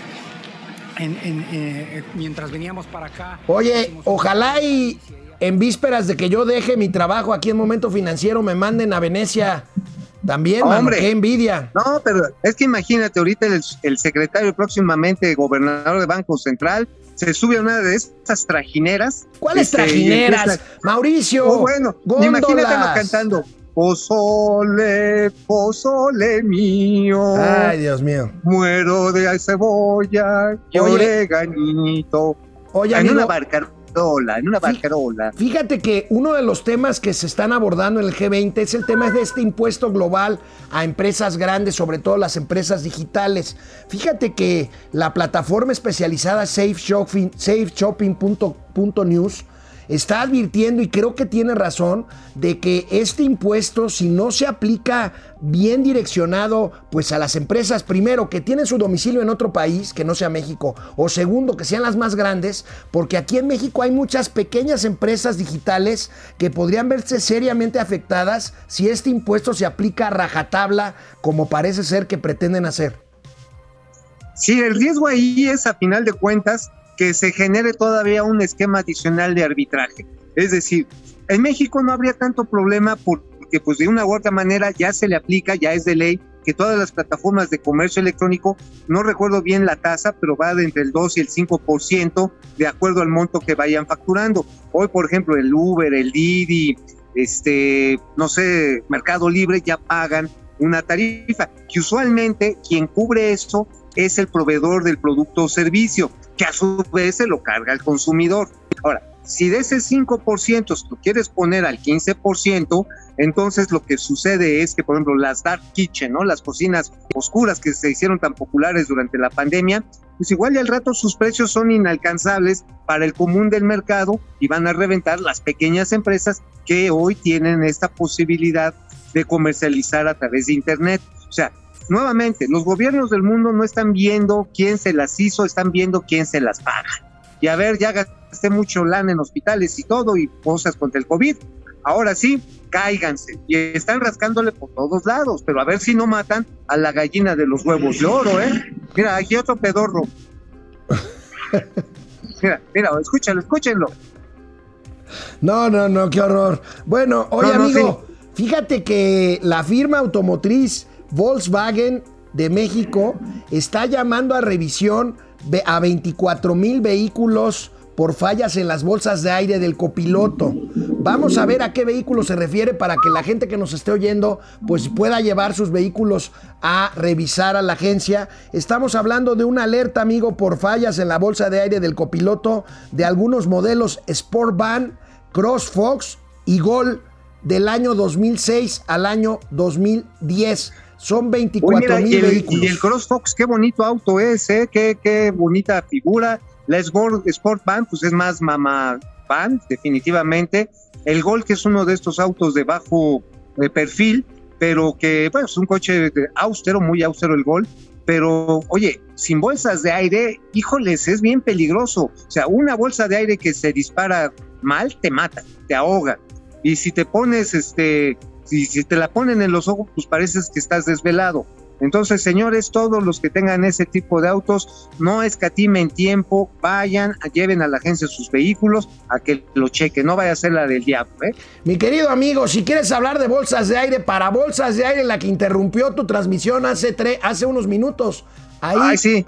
En, en, eh, mientras veníamos para acá... Oye, ojalá y en vísperas de que yo deje mi trabajo aquí en Momento Financiero me manden a Venecia también, Hombre. qué envidia. No, pero es que imagínate, ahorita el, el, secretario próximamente gobernador de Banco Central se sube a una de estas trajineras. ¿Cuáles este, trajineras? Mauricio. Oh, bueno, góndolas. imagínatelo cantando. Pozole, pozole mío. Ay, Dios mío. Muero de cebolla y Oye. oreganito. Oye, en amigo, una en una barcarola. Fíjate que uno de los temas que se están abordando en el G20 es el tema de este impuesto global a empresas grandes, sobre todo las empresas digitales. Fíjate que la plataforma especializada Safe Shopping, safeshopping.news está advirtiendo, y creo que tiene razón, de que este impuesto, si no se aplica bien direccionado, pues a las empresas, primero, que tienen su domicilio en otro país, que no sea México, o segundo, que sean las más grandes, porque aquí en México hay muchas pequeñas empresas digitales que podrían verse seriamente afectadas si este impuesto se aplica a rajatabla, como parece ser que pretenden hacer. Sí, el riesgo ahí es, a final de cuentas, que se genere todavía un esquema adicional de arbitraje. Es decir, en México no habría tanto problema porque pues de una u otra manera ya se le aplica, ya es de ley que todas las plataformas de comercio electrónico, no recuerdo bien la tasa, pero va de entre el 2 y el 5% de acuerdo al monto que vayan facturando. Hoy, por ejemplo, el Uber, el Didi, este, no sé, Mercado Libre ya pagan una tarifa, que usualmente quien cubre eso es el proveedor del producto o servicio que a su vez se lo carga el consumidor. Ahora, si de ese 5% tú quieres poner al 15%, entonces lo que sucede es que, por ejemplo, las dark kitchen, ¿no? Las cocinas oscuras que se hicieron tan populares durante la pandemia, pues igual y al rato sus precios son inalcanzables para el común del mercado y van a reventar las pequeñas empresas que hoy tienen esta posibilidad de comercializar a través de Internet. O sea, nuevamente, los gobiernos del mundo no están viendo quién se las hizo, están viendo quién se las paga. Y a ver, ya gasté mucho lana en hospitales y todo y cosas contra el COVID. Ahora sí, cáiganse. Y están rascándole por todos lados, pero a ver si no matan a la gallina de los huevos de oro, ¿eh? Mira, aquí otro pedorro. mira, mira, escúchalo, escúchenlo. No, no, no, qué horror. Bueno, oye, No, no, amigo, fíjate que la firma automotriz Volkswagen de México está llamando a revisión a 24 mil vehículos por fallas en las bolsas de aire del copiloto. Vamos a ver a qué vehículo se refiere para que la gente que nos esté oyendo pues pueda llevar sus vehículos a revisar a la agencia. Estamos hablando de una alerta, amigo, por fallas en la bolsa de aire del copiloto de algunos modelos Sport Van, CrossFox y Gol del año 2006 al año 2010. Son 24 Uy, mira, mil y, el, vehículos. y el CrossFox, qué bonito auto es, ¿eh? qué, qué bonita figura. La Sport, Van, pues es más mamá van, definitivamente. El Gol, que es uno de estos autos de bajo eh, perfil, pero que, bueno, es un coche austero, muy austero el Gol. Pero, oye, sin bolsas de aire, híjoles, es bien peligroso. O sea, una bolsa de aire que se dispara mal, te mata, te ahoga. Y si te pones, este, si, si te la ponen en los ojos, pues pareces que estás desvelado. Entonces, señores, todos los que tengan ese tipo de autos, no escatimen tiempo, vayan, lleven a la agencia sus vehículos a que lo chequen, no vaya a ser la del diablo, ¿eh? Mi querido amigo, si quieres hablar de bolsas de aire, para bolsas de aire, la que interrumpió tu transmisión hace, tre- hace unos minutos. Ahí, Ay, sí.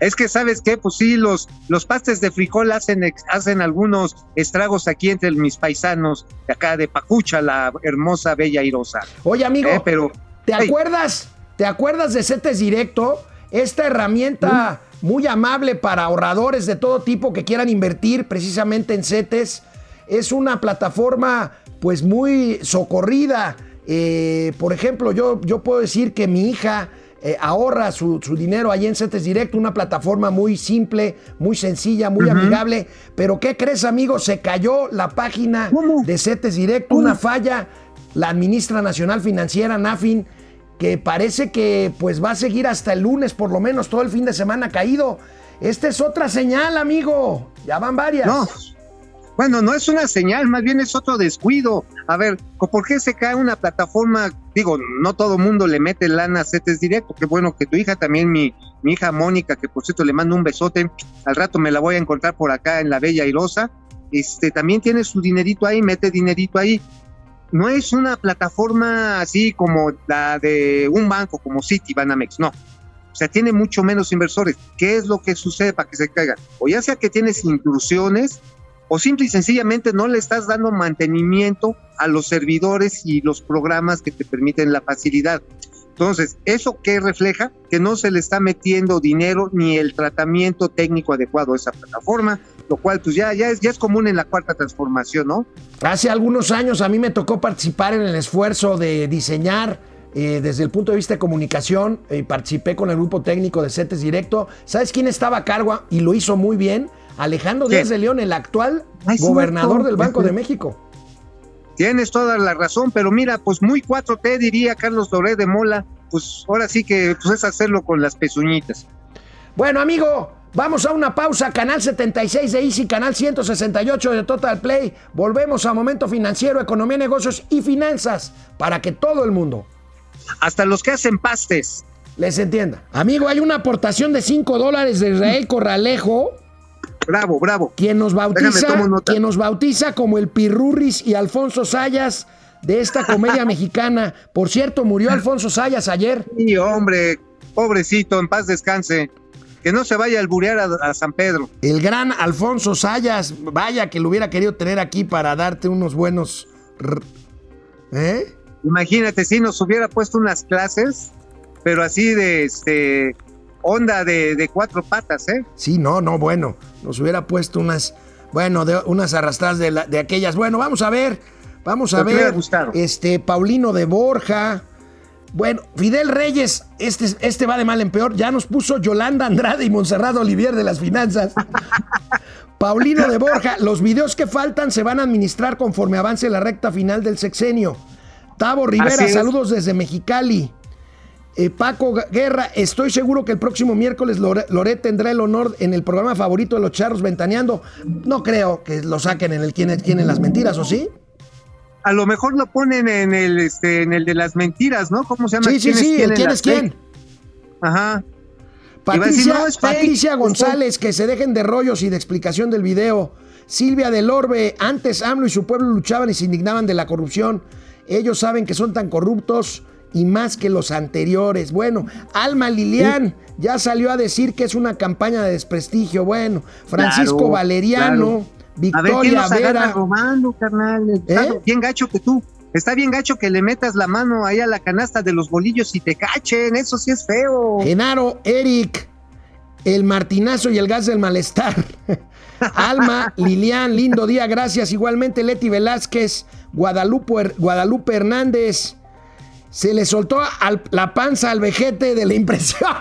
Es que, ¿sabes qué? Pues sí, los, los pastes de frijol hacen, hacen algunos estragos aquí entre mis paisanos de acá de Pacucha, la hermosa, bella Irosa. Oye, amigo, Eh, pero, ¿te acuerdas? ¿Te acuerdas de CETES Directo? Esta herramienta muy amable para ahorradores de todo tipo que quieran invertir precisamente en CETES. Es una plataforma pues muy socorrida. Eh, por ejemplo, yo, yo puedo decir que mi hija eh, ahorra su, su dinero ahí en CETES Directo, una plataforma muy simple, muy sencilla, muy amigable. Pero ¿qué crees, amigo? Se cayó la página ¿Cómo? de CETES Directo, una falla. La administra Nacional Financiera, NAFIN, que parece que pues va a seguir hasta el lunes, por lo menos todo el fin de semana caído. Esta es otra señal, amigo. Ya van varias. No. Bueno, no es una señal, más bien es otro descuido. A ver, ¿por qué se cae una plataforma? Digo, no todo mundo le mete lana a CETES directo. Qué bueno que tu hija, también mi, hija Mónica, que por cierto le mando un besote. Al rato me la voy a encontrar por acá en la Bella Irosa. Este, también tiene su dinerito ahí, mete dinerito ahí. No es una plataforma así como la de un banco como Citibanamex, no. O sea, tiene mucho menos inversores. ¿Qué es lo que sucede para que se caiga? O ya sea que tienes intrusiones o simple y sencillamente no le estás dando mantenimiento a los servidores y los programas que te permiten la facilidad. Entonces, ¿eso qué refleja? Que no se le está metiendo dinero ni el tratamiento técnico adecuado a esa plataforma, lo cual pues ya, ya, es, ya es común en la cuarta transformación, ¿no? Hace algunos años a mí me tocó participar en el esfuerzo de diseñar eh, desde el punto de vista de comunicación. eh, participé con el grupo técnico de CETES Directo. ¿Sabes quién estaba a cargo y lo hizo muy bien? Alejandro. Díaz de León, el actual Ay, sí, gobernador del Banco de México. Tienes toda la razón, pero mira, pues muy 4T diría Carlos Doré de Mola, pues ahora sí que pues es hacerlo con las pezuñitas. Bueno, amigo, vamos a una pausa. Canal 76 de Easy, canal 168 de Total Play. Volvemos a Momento Financiero, Economía, Negocios y Finanzas para que todo el mundo Hasta los que hacen pastes. les entienda. Amigo, hay una aportación de 5 dólares de Israel Corralejo, Bravo, bravo. quien nos bautiza, Déjame, quien nos bautiza como el Pirurris y Alfonso Sayas de esta comedia mexicana. Por cierto, murió Alfonso Sayas ayer. Y hombre, pobrecito, en paz descanse. Que no se vaya a alburear a, a San Pedro. El gran Alfonso Sayas, vaya que lo hubiera querido tener aquí para darte unos buenos... ¿Eh? Imagínate si nos hubiera puesto unas clases, pero así de este onda de, de cuatro patas, ¿eh? Sí, no, no, bueno, nos hubiera puesto unas, bueno, de, unas arrastradas de, la- de aquellas. Bueno, vamos a ver, vamos a Lo que me hubiera ver. gustado. Este, Paulino de Borja. Bueno, Fidel Reyes, este, este va de mal en peor. Ya nos puso Yolanda Andrade y Monserrat Olivier de las finanzas. Paulino de Borja, los videos que faltan se van a administrar conforme avance la recta final del sexenio. Tavo Rivera, saludos desde Mexicali. Eh, Paco Guerra, estoy seguro que el próximo miércoles Lore- Loret tendrá el honor en el programa favorito de los charros ventaneando. No creo que lo saquen en el quién es quién en las mentiras, ¿o sí? A lo mejor lo ponen en el este en el de las mentiras, ¿no? ¿Cómo se llama? Sí, sí, ¿Quién es sí, quién el quién es quién. fake? Ajá. Patricia, no, González, que se dejen de rollos y de explicación del video. Silvia del Orbe, antes AMLO y su pueblo luchaban y se indignaban de la corrupción. Ellos saben que son tan corruptos y más que los anteriores. Bueno, Alma Lilian ya salió a decir que es una campaña de desprestigio. Bueno, Francisco Claro, Valeriano, claro. A ver, ¿quién Victoria Vera. carnal? Está ¿Eh? bien gacho que tú. Está bien gacho que le metas la mano ahí a la canasta de los bolillos y te cachen. Eso sí es feo. Genaro, Eric, el martinazo y el gas del malestar. Alma, Lilian, lindo día, gracias. Igualmente Leti Velázquez, Guadalupe, Guadalupe Hernández. Se le soltó al- la panza al vejete de la impresión.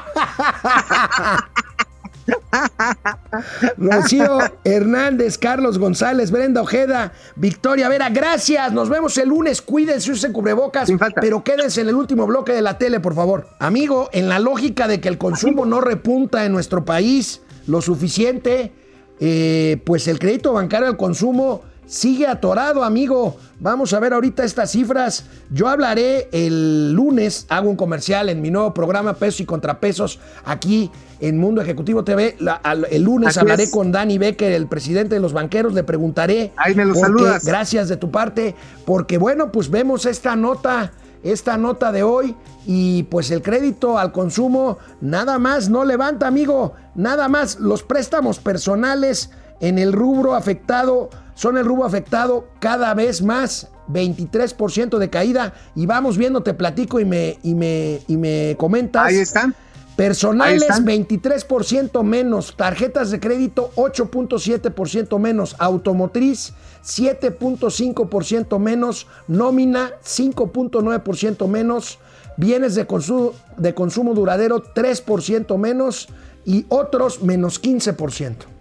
Rocío Hernández, Carlos González, Brenda Ojeda, Victoria Vera, gracias. Nos vemos el lunes. Cuídense, usen cubrebocas, Sin falta. pero quédense en el último bloque de la tele, por favor. Amigo, en la lógica de que el consumo no repunta en nuestro país lo suficiente, eh, pues el crédito bancario al consumo sigue atorado, amigo. Vamos a ver ahorita estas cifras. Yo hablaré el lunes, hago un comercial en mi nuevo programa Pesos y Contrapesos aquí en Mundo Ejecutivo TV. La- al- el lunes Así hablaré es. con Dani Becker, el presidente de los banqueros. Le preguntaré. Ahí me lo por qué- saludas. Gracias de tu parte, porque bueno, pues vemos esta nota, esta nota de hoy y pues el crédito al consumo nada más no levanta, amigo, nada más los préstamos personales en el rubro afectado son el rubro afectado cada vez más. 23% de caída y vamos viendo, te platico y me, y me, y me comentas. Ahí están. Personales Ahí están. 23% menos, tarjetas de crédito 8.7% menos, automotriz 7.5% menos, nómina 5.9% menos, bienes de consumo, de consumo duradero 3% menos y otros menos 15%.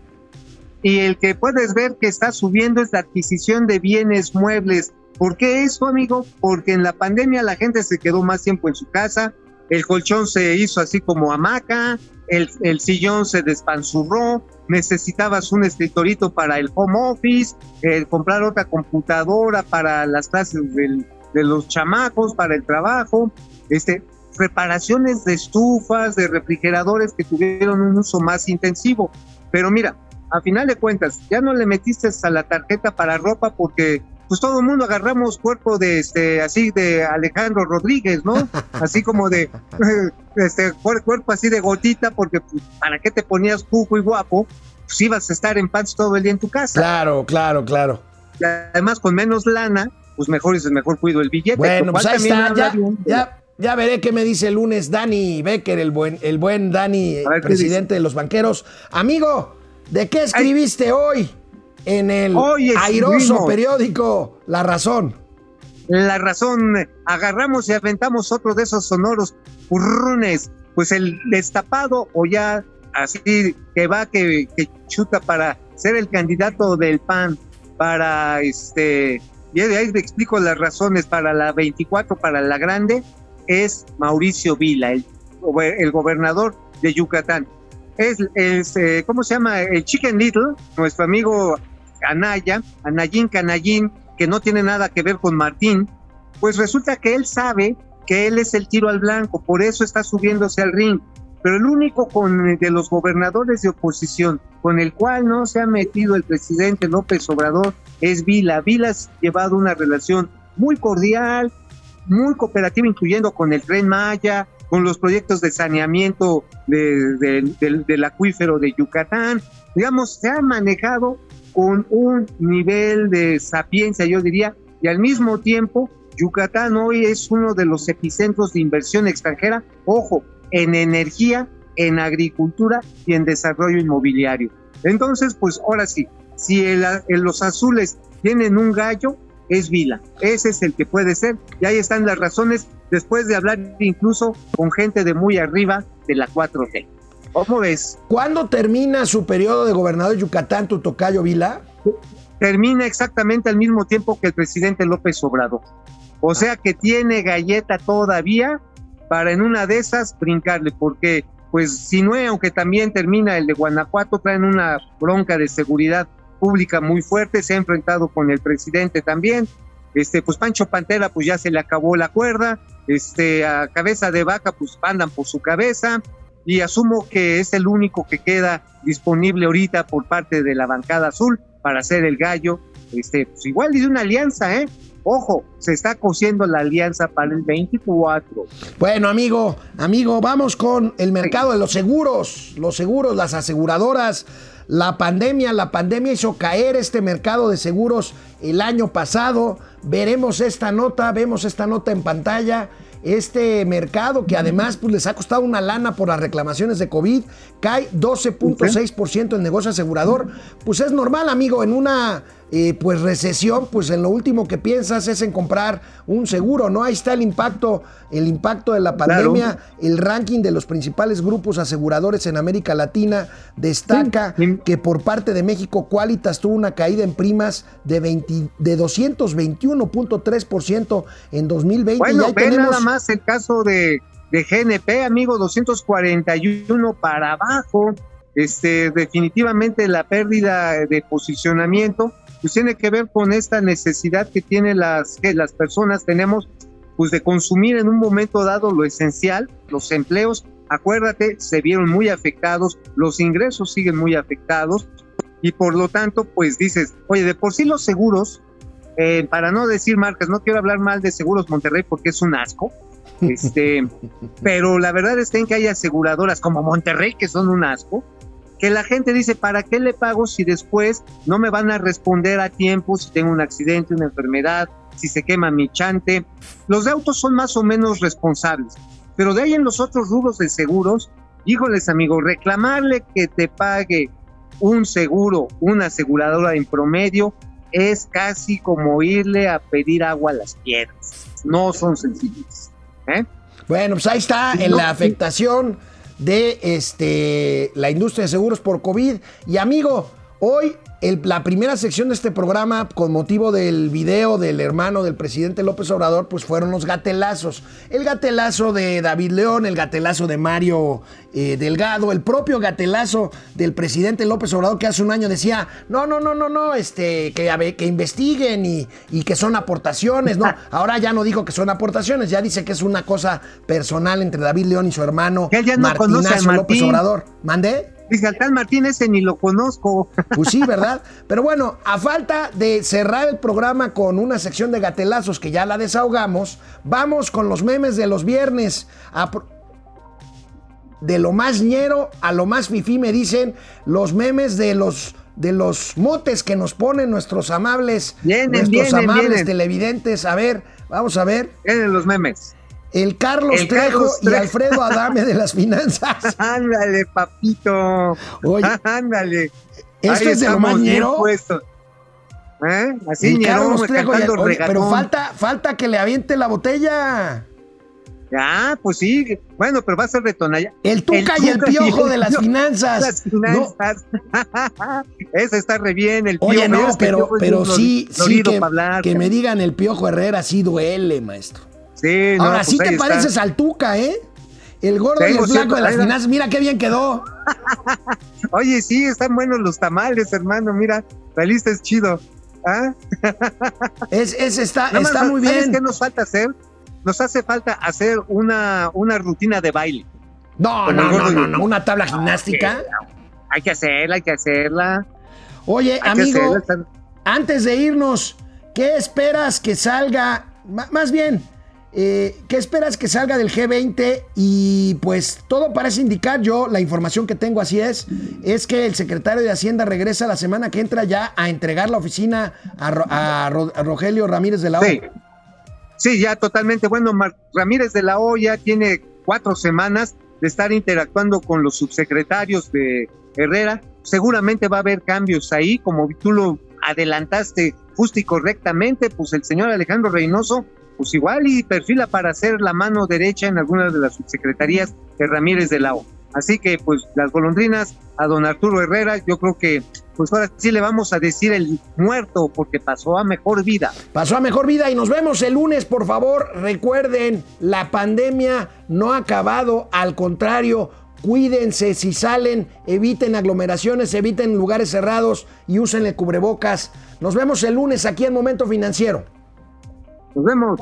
Y el que puedes ver que está subiendo es la adquisición de bienes muebles. ¿Por qué eso, amigo? Porque en la pandemia la gente se quedó más tiempo en su casa, el colchón se hizo así como hamaca, el, el sillón se despanzurró, necesitabas un escritorito para el home office, eh, comprar otra computadora para las clases de los chamacos, para el trabajo, este, reparaciones de estufas, de refrigeradores que tuvieron un uso más intensivo. Pero mira, a final de cuentas, ya no le metiste a la tarjeta para ropa porque pues todo el mundo agarramos cuerpo de este así de Alejandro Rodríguez, ¿no? Así como de este cuer- cuerpo así de gotita porque pues, para qué te ponías cuco y guapo, pues ibas a estar en pants todo el día en tu casa. Claro, claro, claro. Y además con menos lana, pues mejor es mejor cuido el billete. Bueno, pues ahí está. Ya, ya, ya veré qué me dice el lunes Dani Becker, el buen, el buen Dani, A ver, ¿qué presidente de los banqueros. Amigo, ¿de qué escribiste hoy en el Hoy airoso periódico La Razón? La razón, agarramos y aventamos otro de esos sonoros currunes, pues el destapado o ya así que va, que, que chuta para ser el candidato del PAN, para este, y de ahí te explico las razones, para la 24, para la grande, es Mauricio Vila, el gobernador de Yucatán. Es, es, eh, ¿cómo se llama? El Chicken Little, nuestro amigo Anaya, Anayín Canayín, que no tiene nada que ver con Martín, pues resulta que él sabe que él es el tiro al blanco, por eso está subiéndose al ring. Pero el único con, de los gobernadores de oposición con el cual no se ha metido el presidente López Obrador es Vila. Vila ha llevado una relación muy cordial, muy cooperativa, incluyendo con el tren Maya, con los proyectos de saneamiento de- de- del- acuífero de Yucatán. Digamos, se ha manejado con un nivel de sapiencia, yo diría, y al mismo tiempo, Yucatán hoy es uno de los epicentros de inversión extranjera, ojo, en energía, en agricultura y en desarrollo inmobiliario. Entonces, pues ahora sí, si los azules tienen un gallo, es Vila. Ese es el que puede ser. Y ahí están las razones, después de hablar incluso con gente de muy arriba de la 4T. ¿Cómo ves? ¿Cuándo termina su periodo de gobernador de Yucatán, tu tocayo Vila? termina exactamente al mismo tiempo que el presidente López Obrador. O sea que tiene galleta todavía para en una de esas brincarle, porque pues Sinue, aunque también termina el de Guanajuato, traen una bronca de seguridad pública muy fuerte, se ha enfrentado con el presidente también. Este, pues Pancho Pantera, pues ya se le acabó la cuerda, este, a cabeza de vaca, pues andan por su cabeza, y asumo que es el único que queda disponible ahorita por parte de la bancada azul para hacer el gallo. Este, pues igual de una alianza, ¿eh? Ojo, se está cosiendo la alianza para el 24. Bueno, amigo, amigo, vamos con el mercado de los seguros, los seguros, las aseguradoras. La pandemia, la pandemia hizo caer este mercado de seguros el año pasado. Veremos esta nota, vemos esta nota en pantalla este mercado que además pues, les ha costado una lana por las reclamaciones de COVID, cae 12.6% el negocio asegurador. Pues es normal, amigo, en una eh, pues recesión, pues en lo último que piensas es en comprar un seguro, ¿no? Ahí está el impacto, el impacto de la pandemia, el ranking de los principales grupos aseguradores en América Latina destaca que por parte de México Qualitas tuvo una caída en primas de, de 221.3% en 2020. Bueno, ve nada más el caso de, de GNP, amigo, 241 para abajo. Este, definitivamente la pérdida de posicionamiento pues tiene que ver con esta necesidad que tienen las, que las personas tenemos pues de consumir en un momento dado lo esencial, los empleos, acuérdate, se vieron muy afectados, los ingresos siguen muy afectados y por lo tanto pues dices, oye, de por sí los seguros, eh, para no decir marcas, no quiero hablar mal de Seguros Monterrey porque es un asco, este, pero la verdad es que hay aseguradoras como Monterrey que son un asco, que la gente dice, ¿para qué le pago si después no me van a responder a tiempo si tengo un accidente, una enfermedad, si se quema mi chante? Los de autos son más o menos responsables, pero de ahí en los otros rubros de seguros, híjoles amigos, reclamarle que te pague un seguro, una aseguradora en promedio, es casi como irle a pedir agua a las piedras. No son sencillos. ¿eh? Bueno, pues ahí está en la afectación de este, la industria de seguros por COVID. Y amigo, hoy la primera sección de este programa, con motivo del video del hermano del presidente López Obrador, pues fueron los gatelazos. El gatelazo de David León, el gatelazo de Mario eh, Delgado, el propio gatelazo del presidente López Obrador, que hace un año decía, no, no, no, no, no, este, que, que investiguen y, y, que son aportaciones. No, ahora ya no dijo que son aportaciones, ya dice que es una cosa personal entre David León y su hermano Martinazo López Obrador. ¿Mandé? Dice, al tal Martín ese ni lo conozco. Pues sí, ¿verdad? Pero bueno, a falta de cerrar el programa con una sección de gatelazos que ya la desahogamos, vamos con los memes de los viernes. De lo más ñero a lo más fifí me dicen los memes de los de los motes que nos ponen nuestros amables, nuestros amables televidentes. A ver, vamos a ver. Vienen los memes. El Carlos, Trejo, y Alfredo Adame de las finanzas. Ándale, papito. Oye, ándale. ¿Esto es de lo más ñero? ¿Eh? Así Pero falta, falta que le aviente la botella. Ah, pues sí. Bueno, pero va a ser de Tonaya. El Tuca, y el Piojo de las finanzas. Las finanzas. Ese está re bien, el Piojo. Oye, no, pero, pero sí, sí que, que me digan el Piojo Herrera sí duele, maestro. Ahora pues sí te pareces al Tuca, ¿eh? El gordo y el flaco de las finanzas. Mira qué bien quedó. Oye, sí, están buenos los tamales, hermano. Mira, la lista es chido. ¿Ah? Es, está, está muy bien. ¿Qué nos falta hacer? Nos hace falta hacer una, una rutina de baile. No, no, no, no, una tabla gimnástica. hay que hacerla, hay que hacerla. Oye, amigo, antes de irnos, ¿qué esperas que salga? más bien, eh, ¿Qué esperas que salga del G20? Y pues todo parece indicar, yo la información que tengo así es, es que el secretario de Hacienda regresa la semana que entra ya a entregar la oficina a, Rogelio Ramírez de la O. Sí. ya totalmente. Bueno, Ramírez de la O ya tiene cuatro semanas de estar interactuando con los subsecretarios de Herrera. Seguramente va a haber cambios ahí, como tú lo adelantaste justo y correctamente, pues el señor Alejandro Reynoso pues igual y perfila para ser la mano derecha en algunas de las subsecretarías de Ramírez de la O. Así que pues las golondrinas a don Arturo Herrera, yo creo que pues ahora sí le vamos a decir el muerto porque pasó a mejor vida. Pasó a mejor vida y nos vemos el lunes, por favor. Recuerden, la pandemia no ha acabado, al contrario, cuídense si salen, eviten aglomeraciones, eviten lugares cerrados y usen el cubrebocas. Nos vemos el lunes aquí en Momento Financiero. Nos vemos.